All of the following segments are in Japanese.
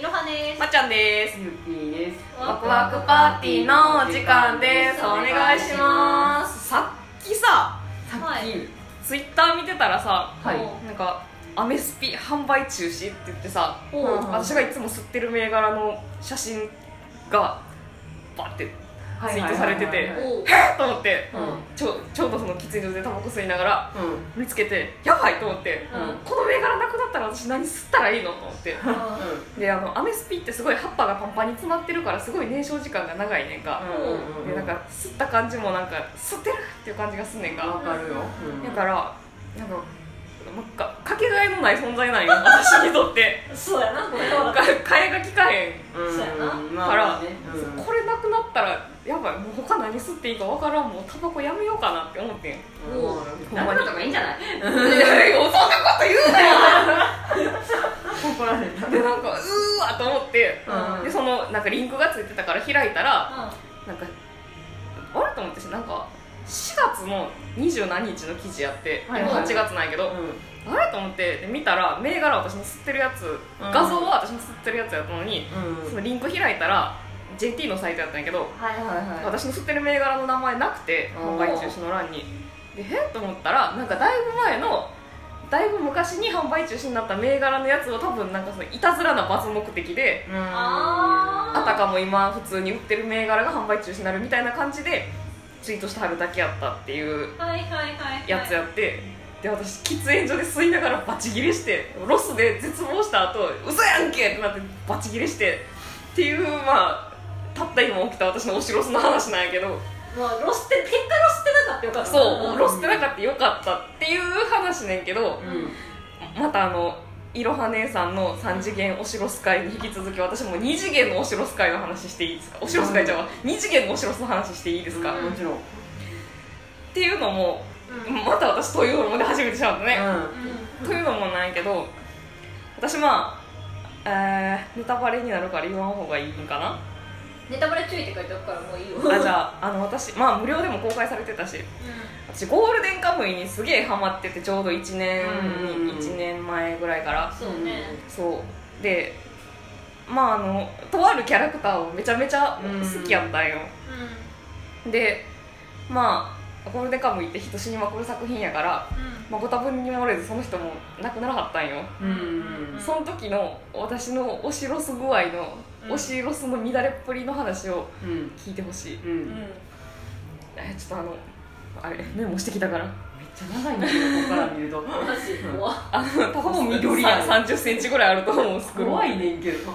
いろはです。まっちゃんです。ゆきです。ワクワクパーティーのお時間です。お願いします。さっきささっき、はいツイッター見てたらさはい。なんかアメスピ販売中止って言ってさ私がいつも吸ってる銘柄の写真がバッてツイートされてておうと思ってうん。ちょちょうどその喫煙所でタバコ吸いながらうん。見つけてやばい！と思ってうん。この銘柄なくなったら私何吸ったらいいの？と思って。であのアメスピってすごい葉っぱがパンパンに詰まってるからすごい燃焼時間が長いねんか、うんでなんか吸った感じもなんか吸ってるっていう感じがすんねんか、わかるよ、うん。だからなんかなんかかけがえのない存在なんよ 私にとって。そうやなこれは。か替えが利かへんうん。そうやな。まあから、ね。うん。これなくなったらやばいもう他何吸っていいか分からんもうタバコやめようかなって思ってん。おうほんまにとかいいんじゃない？そんなこと言うなよ。怒られたでなんかうーわと思って、うん。でそのなんかリンクがついてたから開いたらうなんかあれと思ってなんか4月の二十何日の記事やって、はいでも8月なんやけど、あれと思ってで見たら銘柄私の吸ってるやつ、画像は私の吸ってるやつやったのに、うん。そのリンク開いたら JT のサイトやったんやけどんはいはいはい。私の吸ってる銘柄の名前なくてうん。販売中止の欄に。でへっ？と思ったらなんかだいぶ前のだいぶ昔に販売中止になった銘柄のやつを多分なんかそのいたずらなバズ目的でうん。ああたかも今普通に売ってる銘柄が販売中止になるみたいな感じでツイートしてはるだけやったっていうはいはいはいはい。やつやってで私喫煙所で吸いながらバチギレしてロスで絶望した後嘘やんけってなってバチギレしてっていうまあたった今起きた私の推しロスの話なんやけど。まあロスって結果ロスってなかったよかったそう、んロスってなかったよかったっていう話ねんけど。うん。またあのいろは姉さんの3次元推しロス会に引き続き私も2次元の推しロス会の話していいですか？推しロス会じゃあ2次元の推しロスの話していいですか、うん。もちろん。っていうのもうん。また私というのもで初めてしまったね、うというのもなんやけど私まあえー、ネタバレになるから言わん方がいいんかな？ネタバレ注意って書いてあるからもういいよ。あじゃああの私まあ無料でも公開されてたし。私ゴールデンカムイにすげえハマっててちょうど1年うんに1年前ぐらいから。そうね。そう。でまああのとあるキャラクターをめちゃめちゃ好きやったんよ。でまあゴールデンカムイって人死にまくる作品やから、まあ、ご多分に漏れずその人も亡くならはったんよ。うんその時の私のオシロス具合の、うん。オシロスの乱れっぷりの話をうん。聞いてほしい。うん。うん。めっえちょっとあのあれメモしてきたから。ちゃ長いんだけどここから見ると。あの多ほぼ分緑やん。3 0センチぐらいあると思うスクロール。怖いねんけど。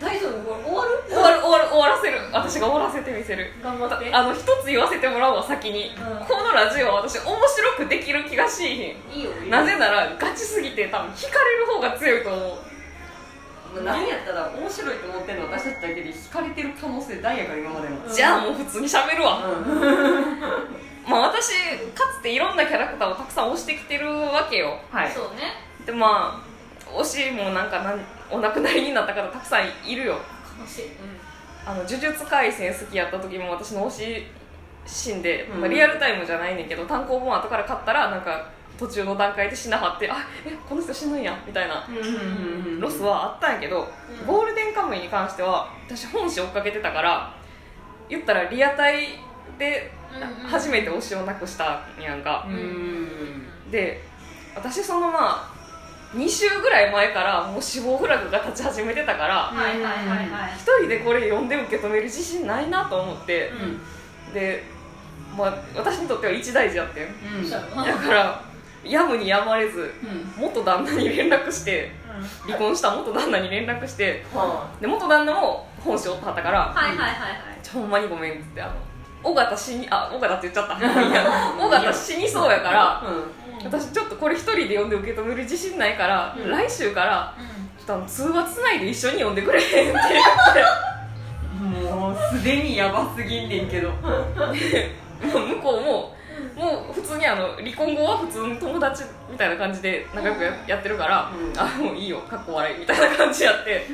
大丈夫？これ終わる？終わる終わる終わらせる。私が終わらせてみせる。頑張って。あの一つ言わせてもらうわ先に、うん。このラジオは私面白くできる気がしいひん。いいよ。なぜならガチすぎて多分惹かれる方が強いと思う何やったら面白いと思ってるの私たちだけで惹かれてる可能性大やから今までの。うんじゃあもう普通に喋るわ、う んまあ私かつていろんなキャラクターをたくさん推してきてるわけよ。はい。そうねでまあ推しもなんかなんお亡くなりになった方たくさんいるよ。悲しい。あの呪術廻戦好きやった時も私の推しシーンで、うん。まあ、リアルタイムじゃないねんけど単行本後から買ったらなんか途中の段階で死なはってあえこの人死ぬんやみたいな。ロスはあったんやけど、うん。ゴールデンカムイに関しては私本誌追っかけてたから言ったらリアタイでうんうん初めて推しをなくしたんやんか、うんで私そのまあ2週ぐらい前からもう死亡フラグが立ち始めてたから一人でこれ読んで受け止める自信ないなと思ってで、まあ、私にとっては一大事やってん。だからやむにやまれずうん。元旦那に連絡して離婚した元旦那に連絡してはで元旦那も本性をはったからはいはいはいはい。ほんまにごめんっつってあの尾形死にあ尾形って言っちゃった。尾形死にそうやから私ちょっとこれ一人で読んで受け止める自信ないから、うん。来週からちょっと通話つないで一緒に読んでくれへんって。言 っもうすでにやばすぎんねんけど。向こうももう普通にあの離婚後は普通の友達みたいな感じで仲良くややってるから、うん。あもういいよかっこ笑いみたいな感じやって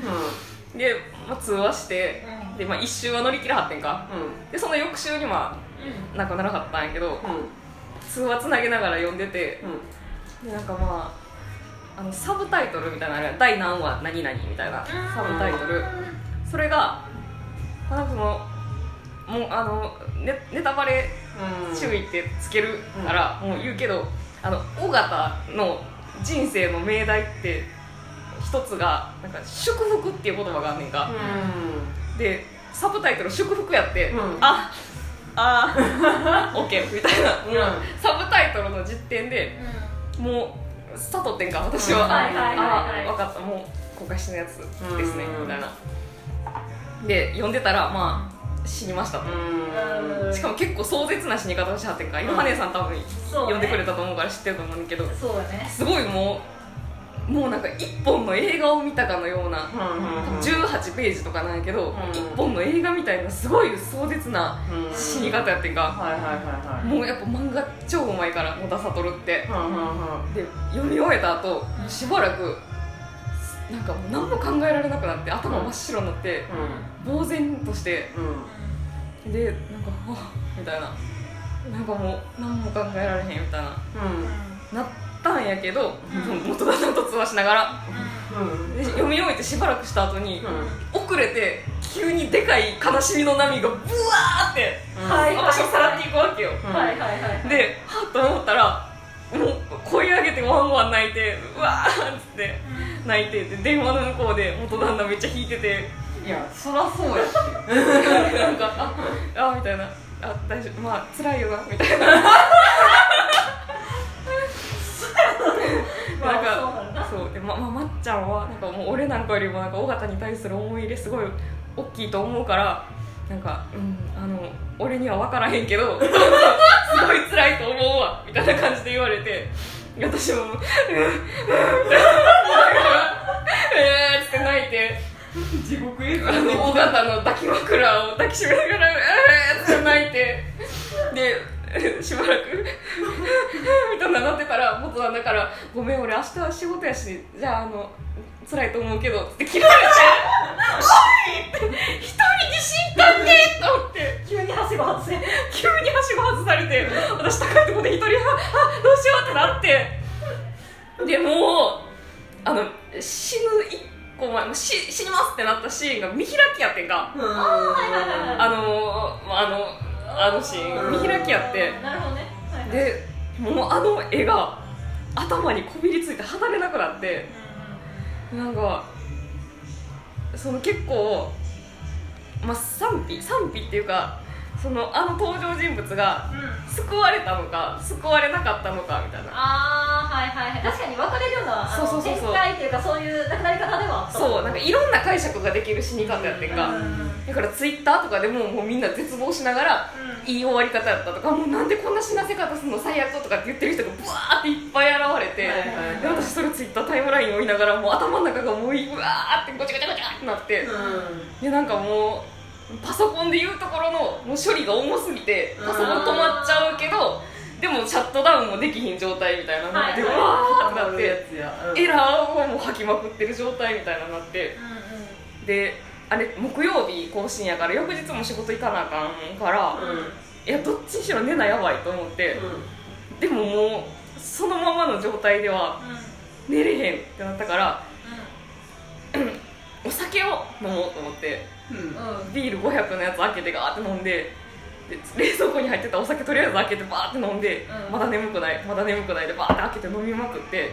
で、まあ、通話してうん。で、まあ、一周は乗り切らはってんか。でその翌週にまあ亡くならはったんやけど通話つなげながら読んでてでなんかまああのサブタイトルみたいなのあるやん。第何話何々みたいなサブタイトル。それがまあなんかそのもうあのネネタバレうん。注意ってつけるから、もう言うけどあの尾形の人生の命題って一つがなんか祝福っていう言葉があんねんか、でサブタイトル祝福やって、うん。ああ ッケーみたいな、うん。サブタイトルの実点でもう悟ってんか私は、うん。あはいはいあ分かった。もう公開してのやつですね、うん。みたいな。で読んでたらまあ死にましたしかも結構壮絶な死に方をしはってんかいろは姉さん多分そうね。読んでくれたと思うから知ってると思うんだけど。そうだね。すごいもうもうなんか一本の映画を見たかのようなうん18ページとかなんやけど、うん。一本の映画みたいなすごい壮絶なうん。死に方やってんか、もうやっぱ漫画超うまいから野田悟って。で読み終えた後しばらくなんかもう何も考えられなくなって頭真っ白になって呆然としてうんでなんか「あみたいな。なんかもう何も考えられへんみたいな。なったんやけど、うん。元田さんと通話しながら。うん。で読み終えてしばらくした後に、う遅れて急にでかい悲しみの波がブワーってん。はい私をさらっていくわけよ、はいはいではっと思ったらもう声上げてワンワン泣いてうわーっつって泣いてで電話の向こうで元旦那めっちゃ引いてていやそらそうやってなんかああみたいな。あ大丈夫。まあ辛いよなみたいな。ま あなんかそう。でまままっちゃんはなんかもう俺なんかよりもなんか尾形に対する思い入れすごい大きいと思うからなんかうんあの俺には分からへんけど すごい辛いと思うわみたいな感じで言われて私も「うんうん」みたいな「えー」っつって泣いて地獄絵図あの尾形の抱き枕を抱きしめながら「えー」って泣いて。で しばらく。みたいななってたら元旦だから「ごめん俺明日は仕事やしじゃああの辛いと思うけど」って切られて「おい!」って「一人に死んだんね!」と思って。急にはしご外せ急にはしご外されて私高いところで一人はあどうしようってなって。でもうあの死ぬ一個前もう死死にますってなったシーンが見開きやってんか。うん。はいはいはいあのまああのあのシーン見開きやって。なるほどね。はいはい。でもうあの絵が頭にこびりついて離れなくなって。なんかその結構、まあ、賛否賛否っていうかそのあの登場人物がうん。うん救われたのか救われなかったのかみたいな。ああはいはいはい。確かに分かれるようなそうそうそうそう。展開っていうかそういう亡くなり方ではあった。そうなんかいろんな解釈ができる死に方やってんか、うん。うんだからツイッターとかでももうみんな絶望しながらいい終わり方やったとかもうなんでこんな死なせ方するの最悪とかって言ってる人がブワーっていっぱい現れて、で私それツイッタータイムラインを見ながらもう頭の中がもううわーってごちゃごちゃごちゃってなって、でなんかもうパソコンでいうところのもう処理が重すぎてパソコン止まっちゃうけどでもシャットダウンもできひん状態みたいなので、はい。うはいわーってなってやつやうん。エラーをもう吐きまくってる状態みたいなのになって。うんうん。であれ木曜日更新やから翌日も仕事行かなあかんから、うん。いやどっちにしろ寝なやばいと思って、でももうそのままの状態ではうん。寝れへんってなったからお酒を飲もうと思ってうん。うんうんビール500のやつ開けてガーって飲んでで冷蔵庫に入ってたお酒とりあえず開けてバーって飲んで、うん。まだ眠くないまだ眠くないでバーって開けて飲みまくって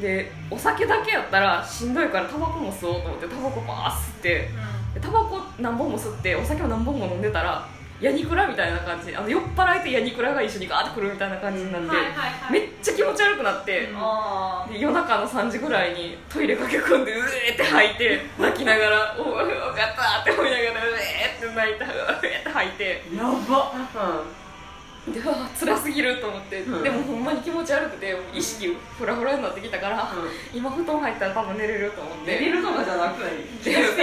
でお酒だけやったらしんどいからタバコも吸おうと思ってタバコバー吸ってでタバコ何本も吸ってお酒を何本も飲んでたらヤニクラみたいな感じ。あの酔っ払いとヤニクラが一緒にガーってくるみたいな感じになって、はいはいはい。めっちゃ気持ち悪くなって、あで夜中の3時ぐらいにトイレ駆け込んでうえーって吐いて泣きながら「おおよかった」って思いながらうえーって泣いてうえーって吐いて。やばでうわ辛すぎると思って、うん。でもほんまに気持ち悪くて意識フラフラになってきたから、今布団入ったら多分寝れると思って。寝れるとかじゃなくない？気絶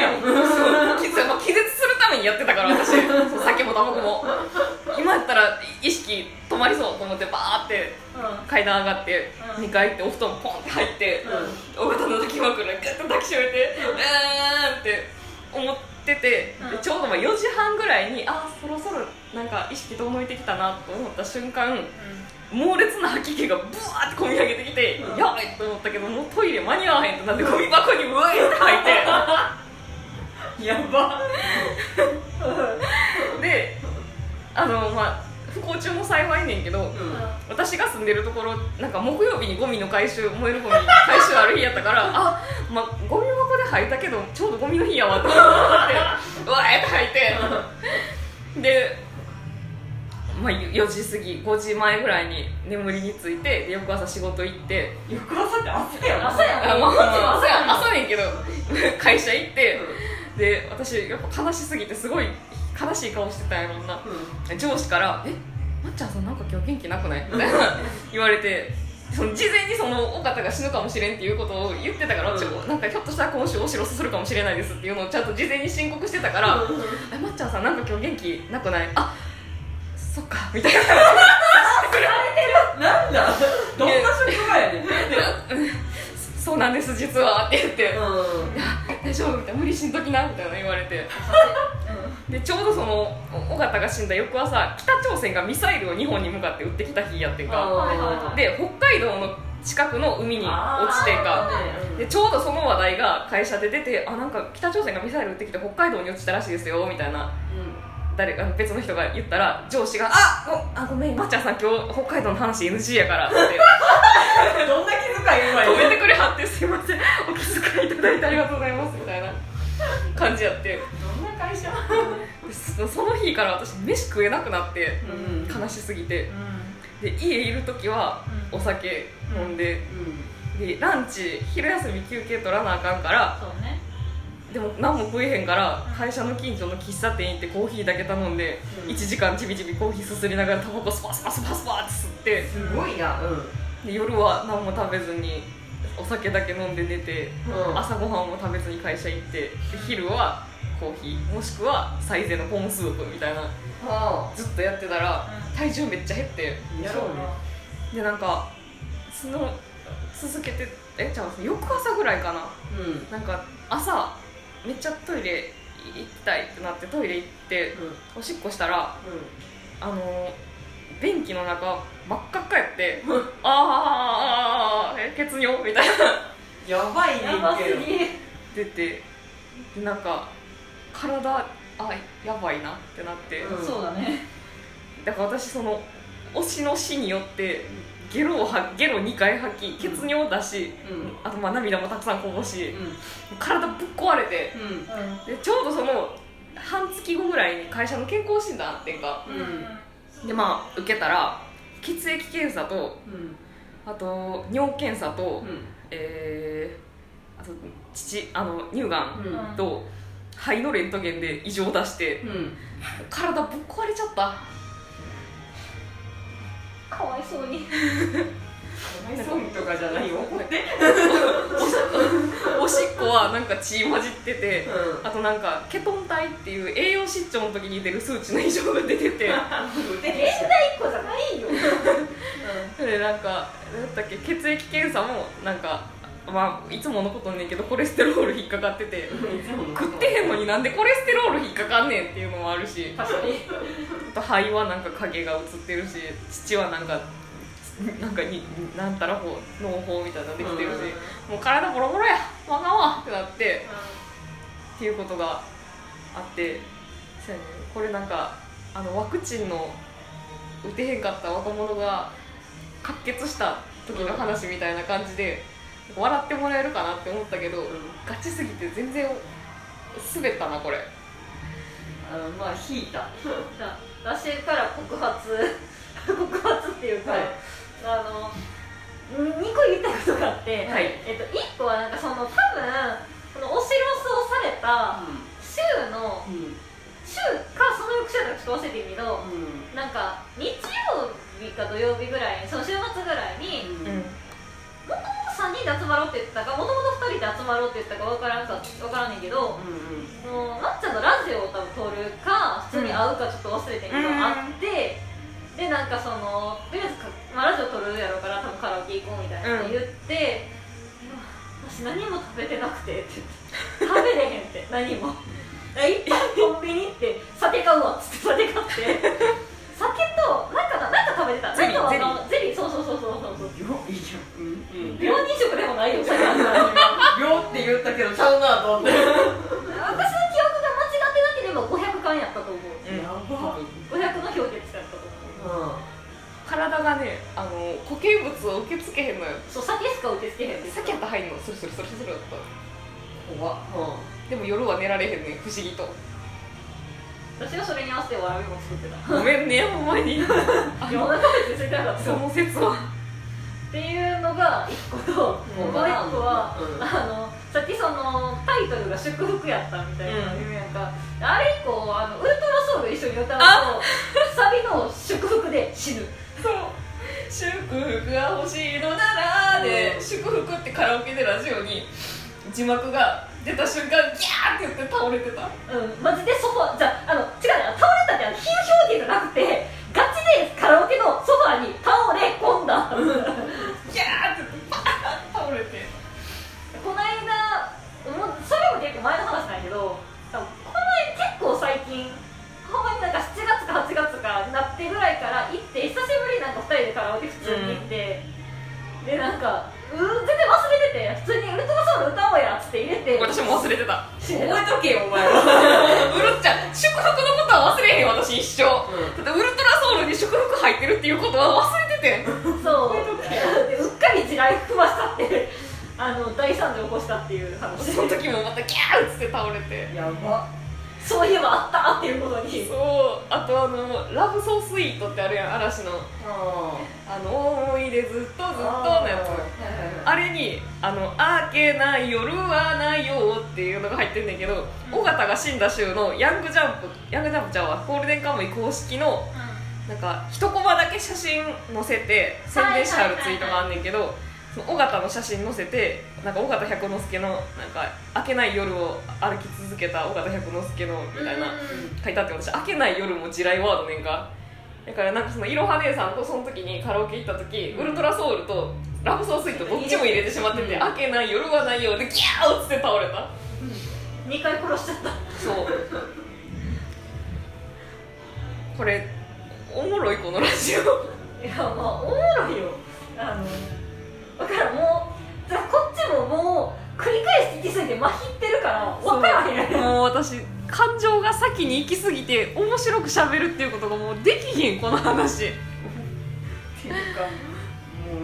まあ気絶するためにやってたから私。酒もタバコも。今やったら意識止まりそうと思ってバーってうん。階段上がってうん。2階行ってお布団ポンって入って大型の抱き枕ガッと抱きしめてうーんって思っててちょうどまあ4時半ぐらいにあそろそろなんか意識遠のいてきたなと思った瞬間猛烈な吐き気がブワーってこみ上げてきて、やばいと思ったけどもうトイレ間に合わへんってなってゴミ箱にうわいって。吐いてやば。であのまあ不幸中の幸いねんけど、うん。私が住んでるところなんか木曜日にゴミの回収燃えるゴミ回収ある日やったからあ、まあ、ゴミ箱で吐いたけどちょうどゴミの日やわと思ってう わーって吐いて。で、まあ、4時過ぎ5時前ぐらいに眠りについてで翌朝仕事行って翌朝って朝やん。朝やん。あまあ、うん。朝や朝ねんけど 会社行ってで私やっぱ悲しすぎてすごい悲しい顔してたんやろんな。上司から「えまっちゃんさんなんか今日元気なくない?」みたいな 言われてその事前にその尾形が死ぬかもしれんっていうことを言ってたから、うん。私なんかひょっとしたら今週お城するかもしれないですっていうのをちゃんと事前に申告してたから「えまっちゃんさんなんか今日元気なくない?」あそっか。みたいななんだ？どんな職場やねん「そうなんです実は」って言って。う「大丈夫?」みたいな「無理しんときな」みたいな言われて。でちょうどその尾形が死んだ翌朝北朝鮮がミサイルを日本に向かって撃ってきた日やってんか。で北海道の近くの海に落ちてんか。んでちょうどその話題が会社で出てあなんか北朝鮮がミサイル撃ってきて北海道に落ちたらしいですよみたいな誰か別の人が言ったら上司が「あごあごめんまっちゃんさん今日北海道の話 NG やから」って。どんな気遣い今止めてくれはって「すいません。お気遣いいただいてありがとうございます」みたいな。感じやって。どんな会社？そ その日から私飯食えなくなってうん。悲しすぎて。で家いる時はお酒飲んで。でランチ昼休み休憩取らなあかんからそうねでも何も食えへんから会社の近所の喫茶店行ってコーヒーだけ頼んでうん。1時間ちびちびコーヒーすすりながらタバコスパスパスパスパって吸って。すごいな。で夜は何も食べずにお酒だけ飲んで寝てうん。朝ごはんも食べずに会社行ってで昼はコーヒーもしくはサイゼのコーンスープみたいなはずっとやってたら体重めっちゃ減って。あやろうなでなんかその続けてえじゃあ翌朝ぐらいかな。うん。なんか朝めっちゃトイレ行きたいってなってトイレ行っておしっこしたらあの便器の中真っ赤っかやってあーあーあーあーえ血尿みたいな。やばいねやばすぎ。出てでなんか体あやばいなってなって、うん。そうだねだから私その推しの死によってゲロをはゲロ2回吐き血尿を出し、うん。あとまあ涙もたくさんこぼしうん。体ぶっ壊れてうん。でちょうどその半月後ぐらいに会社の健康診断あってんか。うん。でまあ受けたら血液検査とうん。あと尿検査と、うん。えー、あと父あの乳がんうん。と肺のレントゲンで異常出してうん。体ぶっ壊れちゃったかわいそうに。そうとかじゃないよ。怒っておしっこはなんか血混じっててうあとなんかケトン体っていう栄養失調の時に出る数値の異常が出てて。現代一個じゃないよ。でなんか何だったっけ血液検査もなんかまあいつものことねんけどコレステロール引っかかってて食ってへんのになんでコレステロール引っかかんねんっていうのもあるし確かにあと肺はなんか影が映ってるし父はなんかなんかになんたら法脳胞みたいなのできてるし、もう体ボロボロやわかんわってなってっていうことがあってそうやねこれなんかあのワクチンの打てへんかった若者が喀血した時の話みたいな感じで笑ってもらえるかなって思ったけど、ガチすぎて全然滑ったなこれ。あのまあ引いた。私から告発。告発っていうか、はい。あの2個言いたいことがあって、はい。えっと、1個はなんかその多分このオシロスをされた週のうん週かその翌週だかちょっと忘れてるけどなんか日曜日か土曜日ぐらいにその週末ぐらいにうんもともと3人で集まろうって言ってたかもともと2人で集まろうって言ってたか分からんか分からんねんけどそのまっちゃんのラジオを多分撮るか普通に会うかちょっと忘れてんけど、うん。会ってでなんかそのとりあえずか、まあ、ラジオ撮るやろうから多分カラオケ行こうみたいなって言って、私何も食べてなくてって言って食べれへんって 何も。一旦コンビニ行って酒買うわっつって酒買って。酒となんかななんか食べてた。ゼリーゼリそうそうそうそう。そう秒いいじゃんうんうん病人食でもないよさって言ったけどちゃうなと思って。私の記憶が間違ってなければ500巻やったと思う。うんやば。500の氷結やったと思う。体がねあの固形物を受け付けへんのよ。そう酒しか受け付けへん酒やったら入んの。スルスルスルスルっと怖っ。でも夜は寝られへんねん不思議と私がそれに合わせてわらびも作ってた。ごめんねほんまに。あ世の中別についてなかった。その説は。っていうのが1個ともう1個は、うん。あのさっきそのタイトルが祝福やったみたいなうん。言うやんか、あれ以降あのウルトラソウル一緒に歌うとあサビの祝福で死ぬ。そう。祝福が欲しいのならで祝福ってカラオケでラジオに字幕が出た瞬間ギャーって言って倒れてた。うん。マジでソファじゃああの違うね倒れたってあの比喩表現じゃなくてガチでカラオケのソファに倒れ込んだギャーってパーン倒れて。この間もうそれも結構前の話なんやけどこの間結構最近ほんまになんか7月か8月かになってぐらいから行って久しぶりになんか2人でカラオケ普通に行って、でなんかう全然忘れてて普通に「ウルトラソウル歌おうや」っつって入れて。私も忘れてた。覚覚えとけよお前は。ウルちゃん祝福のことは忘れへん私一生、うだってウルトラソウルに祝福入ってるっていうことは忘れてて。そう。うっかり地雷踏ましたってあの大惨事を起こしたっていう話。その時もまたギャーっつって倒れて。やば。そういえばあったっていうことに。そう。あとあの「ラブソースイート」ってあるやん嵐の。ああの思い出ずっとずっとのやつあれに「あの明けない夜はないよ」っていうのが入ってんねんけど尾形が死んだ週のヤングジャンプヤングジャンプちゃうわ。ゴールデンカムイ公式のなんか一コマだけ写真載せて宣伝してあるツイートがあんねんけどその尾形の写真載せてなんか尾形百之助のなんか明けない夜を歩き続けた尾形百之助のみたいな書いてあって私明けない夜も地雷ワードねんか。だからなんかそのいろは姉さんとその時にカラオケ行った時、ウルトラソウルとラブソースイートどっちも入れてしまってて、うん。明けない夜はないよでギャーっつって倒れた。2回殺しちゃった。そう。これおもろいこのラジオ。いやまあおもろいよ。あのだからもうじゃあこっちももう繰り返し聞きすぎてまひってるから分からへんもう私感情が先に行き過ぎて面白くしゃべるっていうことがもうできひんこの話。っていうか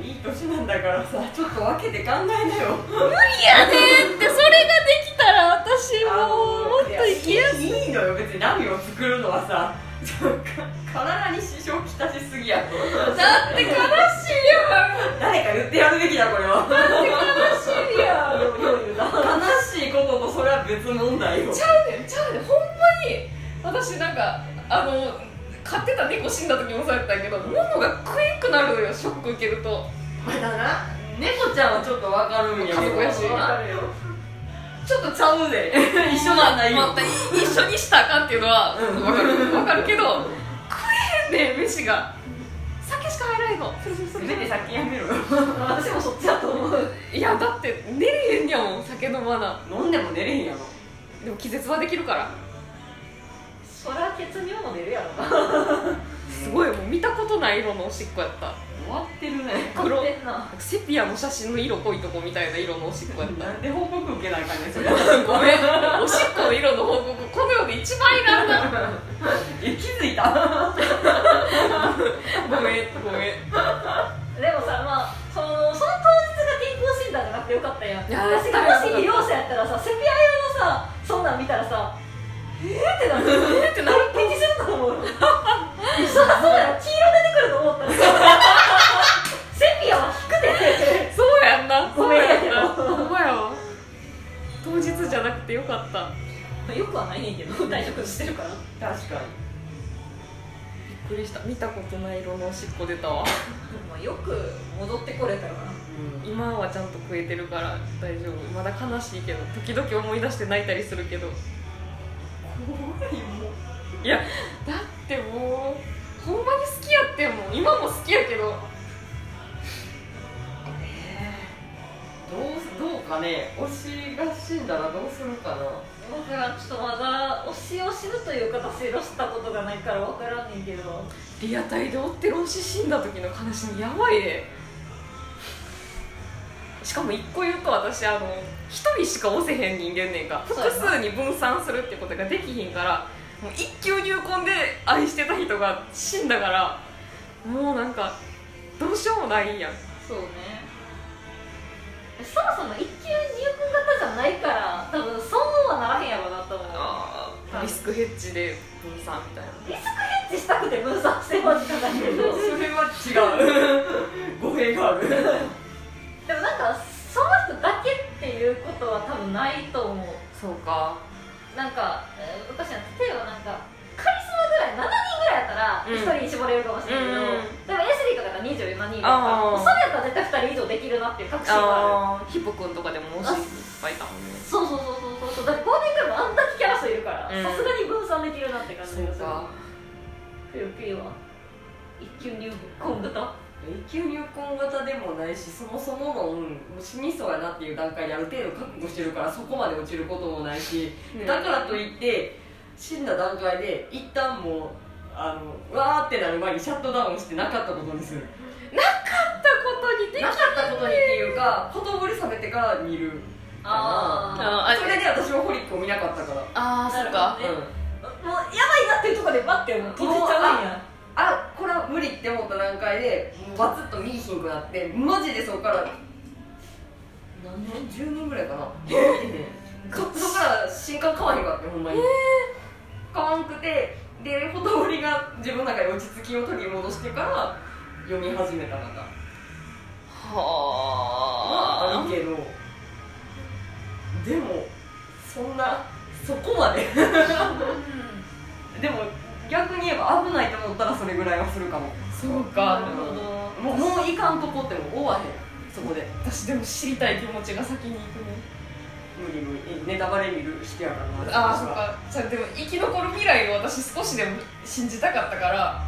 いい年なんだからさちょっと分けて考えなよ。無理やねんってそれができたら私もうもっと生きやすい。いいのよ別にラミを作るのはさ。体に支障きたしすぎやろだって悲しいやん。誰か言ってやるべきだこれは。悲しいや悲しいこととそれは別問題よ。ちゃうねんちゃうねん。ほんまに私なんかあの飼ってた猫死んだ時もそうやったけど物が食えんくなるのよショック受けると。まだな猫ちゃんはちょっと分かるんやけど。家族やしちょっとちゃうで。一緒なんだよ、また一緒にしたらあかんっていうのはうん。分かる。分かるけど食えへんねん飯が。酒しか入らへんの。せめて先やめろ。よ 私もそっちだと思う。いやだって寝れへんやもん酒飲まな飲んでも寝れへんやろ。でも気絶はできるからそりゃ血尿も出るやろな。すごいもう見たことない色のおしっこやった。終わってるね。黒。セピアの写真の色濃いとこみたいな色のおしっこやった。なんで報告受けないかねそれ。ごめん。おしっこの色の報告この世で一番いらんな。え気づいた。ごめんごめん。でもさまあそのその当日が健康診断じゃなくてよかったやん。私がもし医療者やったらさセピア色のさそんなん見たらさえーってなるえーってなるピチすると思うそりゃそうや黄色出てくると思ったセピアは低くてそうやんなそうやんなけどほんまや当日じゃなくてよかったよくはないねんけど退職してるから確かにびっくりした見たことない色のおしっこ出たわまあよく戻ってこれたよな今はちゃんと食えてるから大丈夫まだ悲しいけど時々思い出して泣いたりするけど いやだってもうほんまに好きやってんもん。今も好きやけど。どうどうかね。推しが死んだらどうするかな。だからん。ちょっとまだ推しを死ぬという形でしたことがないから分からんねんけど。リアタイで追ってる推し死んだ時の悲しみやばいでしかも一個言うと私あの一人しか押せへん人間ねんか。複数に分散するってことができひんからもう一級入魂で愛してた人が死んだからもうなんかどうしようもないんや。んそうね。そもそも一級入魂型じゃないから多分そうはならへんやろうなと思う。あーリスクヘッジで分散みたいな。リスクヘッジしたくて分散してるわけじゃないけどそれは違う。語弊があるでもなんかその人だけっていうことは多分ないと思う。そうか。なんか、えー、昔は例えばなんかカリスマぐらい7人ぐらいやったらうん。1人に絞れるかもしれないけど、うんでも S リーとかが24人とかそれやったら絶対2人以上できるなっていう確信がある。ヒップ君とかでも推しいっぱいいたもんね。そうそうそうそうそうだってゴールデンカムあんだけキャラ数いるからうん。さすがに分散できるなって感じがする。か。ピューピューは。一級入魂型永久入魂型でもないしそもそも論もう死にそうやなっていう段階である程度覚悟してるからそこまで落ちることもないし、うんだからといって死んだ段階で一旦もうあのわーってなる前にシャットダウンしてなかったことにする。なかったことにできなかったことにっていうかほとぼり冷めてから見るああそれで私はホリックを見なかったから。ああそっなか。ねうん。もうやばいなっていうところでバッてもう閉じちゃうんやあこれは無理って思った段階でもうバツッと見いひんくなってマジでそこから何年10年ぐらいかな。そそこから新刊買わへんかったよほんまに、買わんくてでほとぼりが自分の中で落ち着きを取り戻してから読み始めたのがまああはるけどでもそんなそこまで。でも逆に言えば危ないと思ったらそれぐらいはするかも。そうなか。るほどもうもういかんとこっても終わへん。そこで。私でも知りたい気持ちが先に行くね。無理無理。ネタバレ見る人やからな。ああそっか。じゃあでも生き残る未来を私少しでも信じたかったから。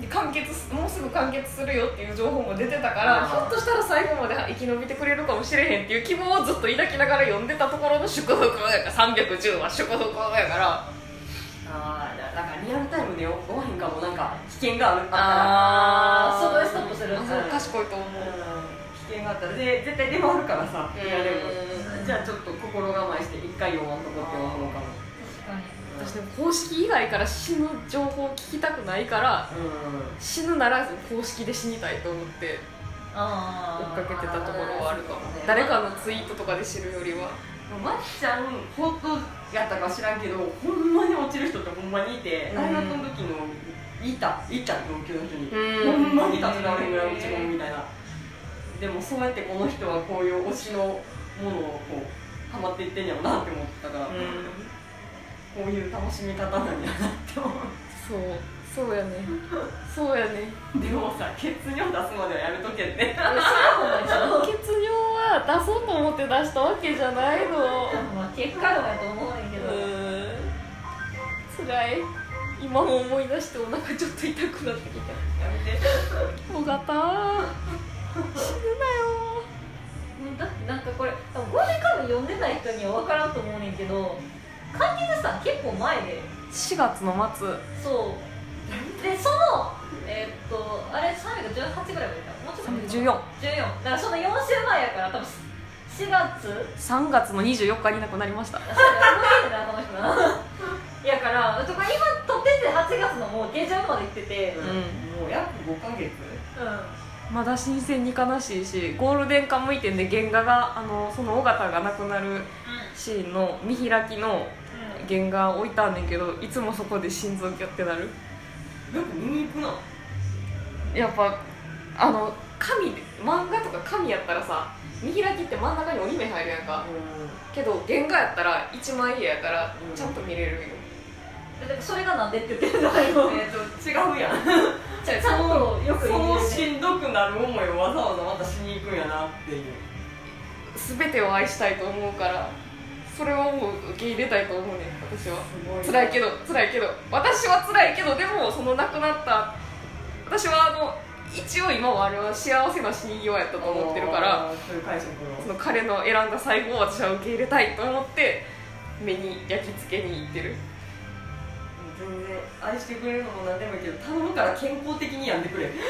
で完結すもうすぐ完結するよっていう情報も出てたからひょっとしたら最後まで生き延びてくれるかもしれへんっていう希望をずっと抱きながら読んでたところの祝福やから310は祝福やから。ああだだからリアルタイムで終わへんかもなんか危険があったら。そこでストップする。う賢いと思う。うん危険があったら。で絶対出回るからさうん。いやでもじゃあちょっと心構えして一回読まんとこって思うかも。確かに。私でも公式以外から死ぬ情報を聞きたくないからうん。死ぬなら公式で死にたいと思ってあ追っかけてたところはあるかも。誰かのツイートとかで知るよりはまっちゃん本当やったか知らんけどほんまに落ちる人ってほんまにいて、うん。大学の時のいたいた同級の人に、うん。ほんまに立ち直れんぐらい落ち込むみたいな。でもそうやってこの人はこういう推しのものをこうハマっていってんやろなって思ってたから、こういう楽しみ方なんやなって思う。そうそうやね。そうやね。でもさ血尿出すまではやめとけって。血尿は出そうと思って出したわけじゃないの。まあ結果論やと思うねんけど。つらい。今も思い出してお腹ちょっと痛くなってきた。やめて。尾形死ぬなよ。だってなんかこれ多分ゴールデンカムイ読んでない人には分からんと思うねんけど完結したん結構前で。4月の末。そうでそのえーっとあれ318ぐらいまでいた。もうちょっと見て14 14だからその4週前やから多分4月。3月の24日に亡くなりました。そうや動いてるなこの人。な やからとか今撮ってて8月のもう下旬まで行ってて。ん。もう約5ヶ月。うん。まだ新鮮に悲しいしゴールデンカムイ店で原画があのその尾形が亡くなるシーンの見開きの原画置いたんねんけどいつもそこで心臓ギュッてなる。よく見に行くなやっぱあの紙で漫画とか紙やったらさ見開きって真ん中に折り目入るやんか。けど原画やったら一枚絵やからうんちゃんと見れるよ、でそれがなんでって言ってるんじゃないの？えっと違うやん。ちゃんとよくそ言うねうしんどくなる思いをわざわざまたしに行くんやなっていう全てを愛したいと思うからそれをもう受け入れたいと思うねん私は辛いけど辛いけど私は辛いけどでもその亡くなった私はあの一応今はあれは幸せな死に際やったと思ってるからその彼の選んだ最後を私は受け入れたいと思って目に焼き付けにいってる全然愛してくれるのも何でもいいけど頼むから健康的に病んでくれ。健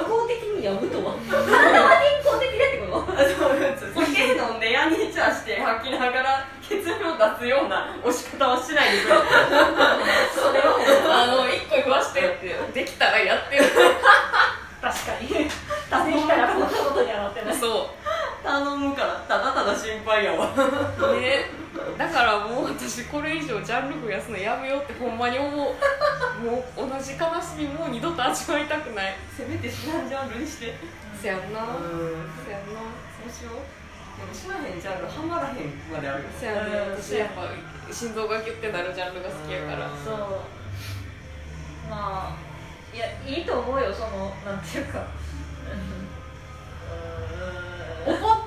康的にやむとは？体は健康的でってこと？酒飲んでヤニチャして吐きながら血尿出すような押し方はしないでくれ。それはあの一個言わしてってできたらやってる 確かに。できたらこんなことにはなってない。そ頼むからただただ心配やわ。うね。だからもう私これ以上ジャンル増やすのやめようってほんまに思う。もう同じ悲しみもう二度と味わいたくない。せめて知らんジャンルにして。せやんな。うん。せやんな。そうしようでも知らへんジャンルハマらへんまであるよ。せやね。うん。私やっぱ心臓がギュッてなるジャンルが好きやから。うんそう。まあいやいいと思うよそのなんていうか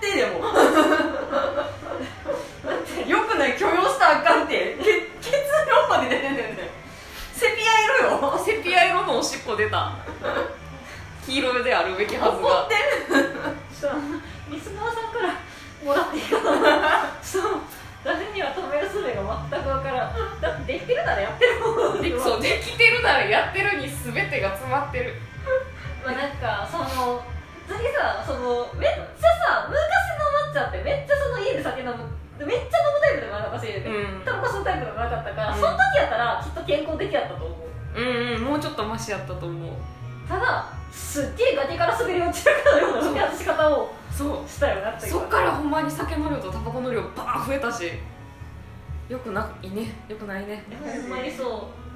ってでも。よくない許容したらあかんって。血血量まで出てんねんねセピア色よ。セピア色のおしっこ出た。黄色であるべきはずが。怒ってそう。リスナーさんからもらっていいかな。そう。誰には止める術が全く分からん。だってできてるならやってるもん。でそうできてるならやってるに全てが詰まってる。まあなんかその次さそのめっちゃさ昔の抹茶ってめっちゃその家で酒飲むめっちゃ飲むタイプでもなかったし、うん。タバコ吸うタイプでもなかったから、うん。その時やったらきっと健康的やったと思う。うんうんもうちょっとマシやったと思う。ただすっげえ崖から滑り落ちるかのようなそう付き外し方をそう。したよなってそっからほんまに酒の量とタバコの量バーン増えたし。よくないね。よくないね。ほんまにそう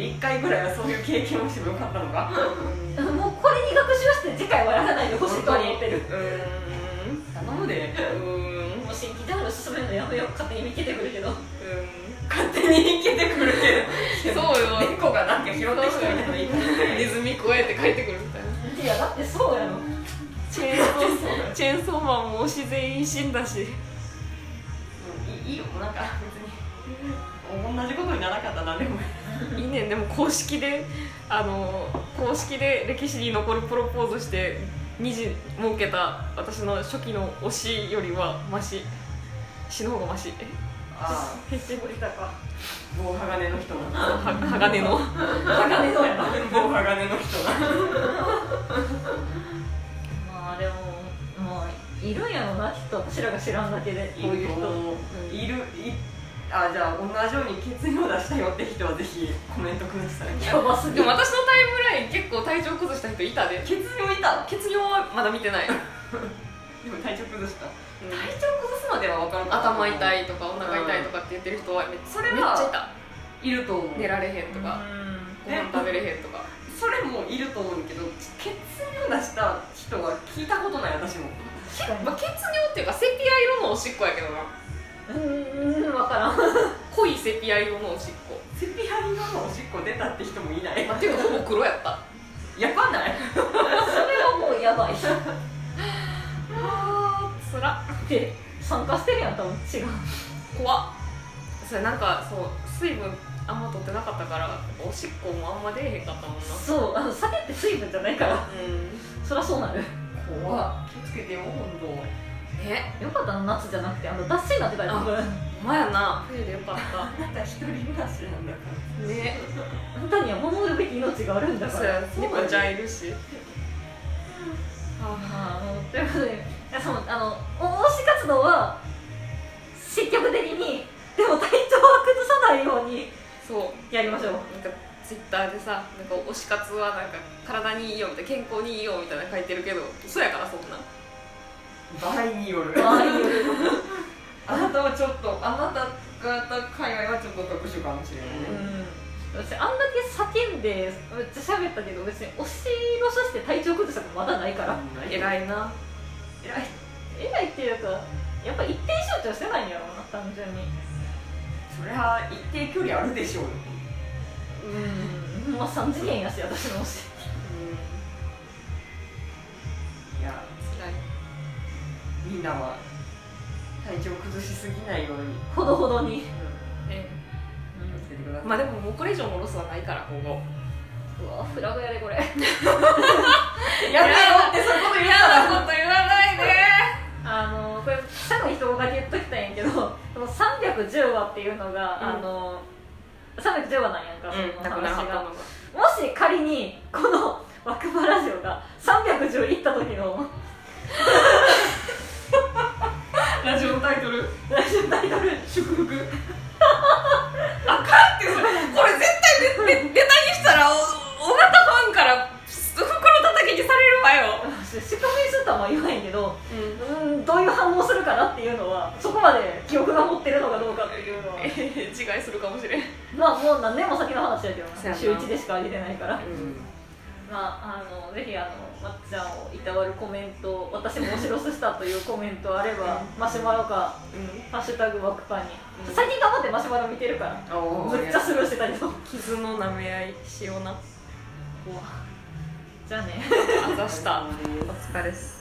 一回ぐらいはそういう経験をしてもよかったのか。もうこれに学習して次回はやらないでほしいと思ってる。頼むで。うん。もう新規で話進めるのやめよう勝手に見けてくるけど。うん。勝手に見けてくるけど。そうよ。猫がなんか拾ってきたみたいい方ネズミ加えて帰ってくるみたいな。いやだってそうやろ。チェーンソーチェーンソーマンも自然維新死んだし。いいよ。なんか別に。同じことにならなかったら何でも。いいね。んでも公式であの公式で歴史に残るプロポーズして2時設けた私の初期の推しよりはマシ。死の方がマシ。あへしぼりたかあ棒鋼の人なは鋼の？鋼の。やな棒鋼の人なまあでもまあいるんやろなきっと。私らが知らんだけでこういう人。いるいあじゃあ同じように血尿出したよって人はぜひコメントくださいやばすぎでも私のタイムライン結構体調崩した人いたで。血尿いた？血尿はまだ見てない。でも体調崩した？うん。体調崩すまでは分からなかった頭痛いとかお腹痛いとかって言ってる人はめっそれはめっちゃいた。いると思う。寝られへんとか。ご飯食べれへんとか。それもいると思うけど血尿出した人は聞いたことない私も。まあ、血尿っていうかセピア色のおしっこやけどなうんうん分からん。濃いセピア色のおしっこ。セピア色のおしっこ出たって人もいない。まあ、っていうかほぼ黒やった。やばない？それはもうやばい。あーつら。で参加してるやん多分。違う。怖っ。それなんかそう水分あんま取ってなかったからおしっこもあんま出えへんかったもんな。そうあの酒って水分じゃないから。うん。そりゃそうなる。怖っ。気をつけてよ本えよかったな夏じゃなくてあの脱水になってたよまやな。冬でよかった。当あなた一人暮らしなんだから。ね。んたには守るべき命があるんだかそうやら猫ちゃんいるし。あのということでそのあのお推し活動は積極的にでも体調は崩さないようにそう。やりましょう。なんかツイッターでさなんか推し活はなんか体にいいよみたいな健康にいいよみたいなの書いてるけど嘘やからそんな場合によるあなたはちょっとあなた方界隈はちょっと特殊かもしれないね、うん。私あんだけ叫んでめっちゃ喋ったけど別に推しのさして体調崩したことまだないから。偉いな。偉い。偉いっていうかやっぱ一点集中してないんやろうな単純に。そそりゃ一定距離あるでしょうよ。うん。まあ3次元やし私の推しみんなは。体調崩しすぎないように。ほどほどに、え気をつけてください。まあでももうこれ以上のロスはないから今後うわフラグやでこれ。やめろってそういうこと言うから。こと言わないで。あのこれ最後に一言だけ言っときたいんやけどその310話っていうのが、うん。あの310話なんやんか、うんその話が。もし仮にこの「ワクバラジオ」が310いった時のラジオのタイトル。ラジオタイトル祝福。あかんってこれ絶対ネネネタにしたらお尾形ファンから袋叩きにされるわよ。宿命するとは言わへんけどうん。うんどういう反応するかなっていうのはそこまで記憶が持ってるのかどうかっていうのは。違いするかもしれん。まあもう何年も先の話だけど週1でしか上げてないから。うんまあ、あのぜひあのまっちゃんをいたわるコメント私もお城スしたというコメントあれば、マシュマロか「ハッシュタグワクパに」うん。最近頑張ってマシュマロ見てるから。むっちゃスルーしてたけど。傷の舐め合いしような。じゃあね。あざした。お疲れっす